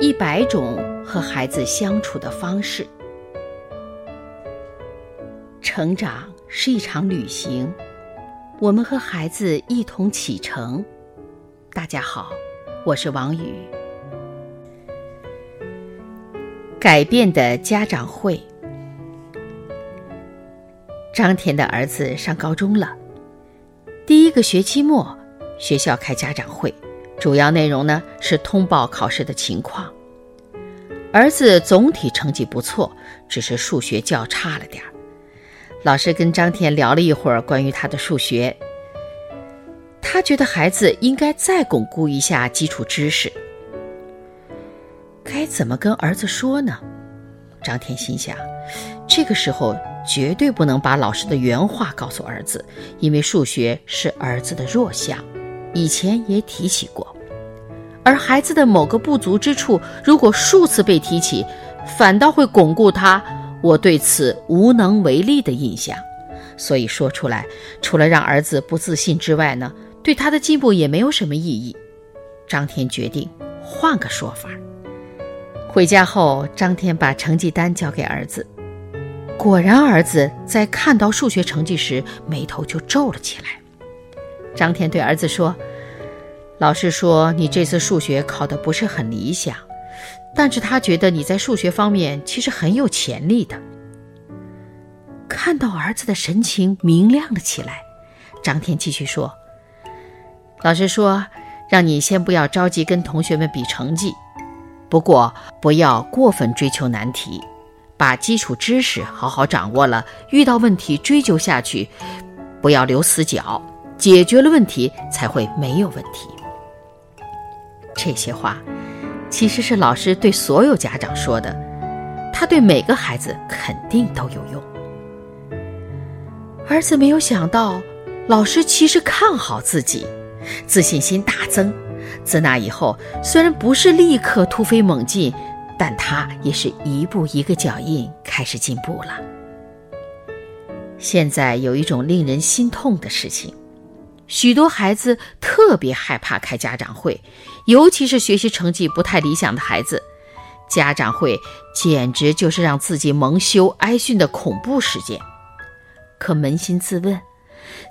一百种和孩子相处的方式。成长是一场旅行，我们和孩子一同启程。大家好，我是王宇。改变的家长会。张田的儿子上高中了，第一个学期末，学校开家长会。主要内容呢是通报考试的情况。儿子总体成绩不错，只是数学较差了点儿。老师跟张天聊了一会儿关于他的数学，他觉得孩子应该再巩固一下基础知识。该怎么跟儿子说呢？张天心想，这个时候绝对不能把老师的原话告诉儿子，因为数学是儿子的弱项。以前也提起过，而孩子的某个不足之处，如果数次被提起，反倒会巩固他我对此无能为力的印象。所以说出来，除了让儿子不自信之外呢，对他的进步也没有什么意义。张天决定换个说法。回家后，张天把成绩单交给儿子，果然，儿子在看到数学成绩时，眉头就皱了起来。张天对儿子说：“老师说你这次数学考得不是很理想，但是他觉得你在数学方面其实很有潜力的。”看到儿子的神情明亮了起来，张天继续说：“老师说，让你先不要着急跟同学们比成绩，不过不要过分追求难题，把基础知识好好掌握了，遇到问题追究下去，不要留死角。”解决了问题，才会没有问题。这些话其实是老师对所有家长说的，他对每个孩子肯定都有用。儿子没有想到，老师其实看好自己，自信心大增。自那以后，虽然不是立刻突飞猛进，但他也是一步一个脚印开始进步了。现在有一种令人心痛的事情。许多孩子特别害怕开家长会，尤其是学习成绩不太理想的孩子。家长会简直就是让自己蒙羞挨训的恐怖事件。可扪心自问，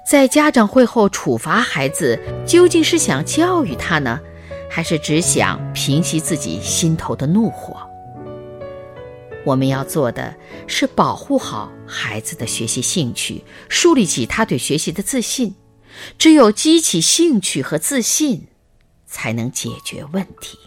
在家长会后处罚孩子，究竟是想教育他呢，还是只想平息自己心头的怒火？我们要做的是保护好孩子的学习兴趣，树立起他对学习的自信。只有激起兴趣和自信，才能解决问题。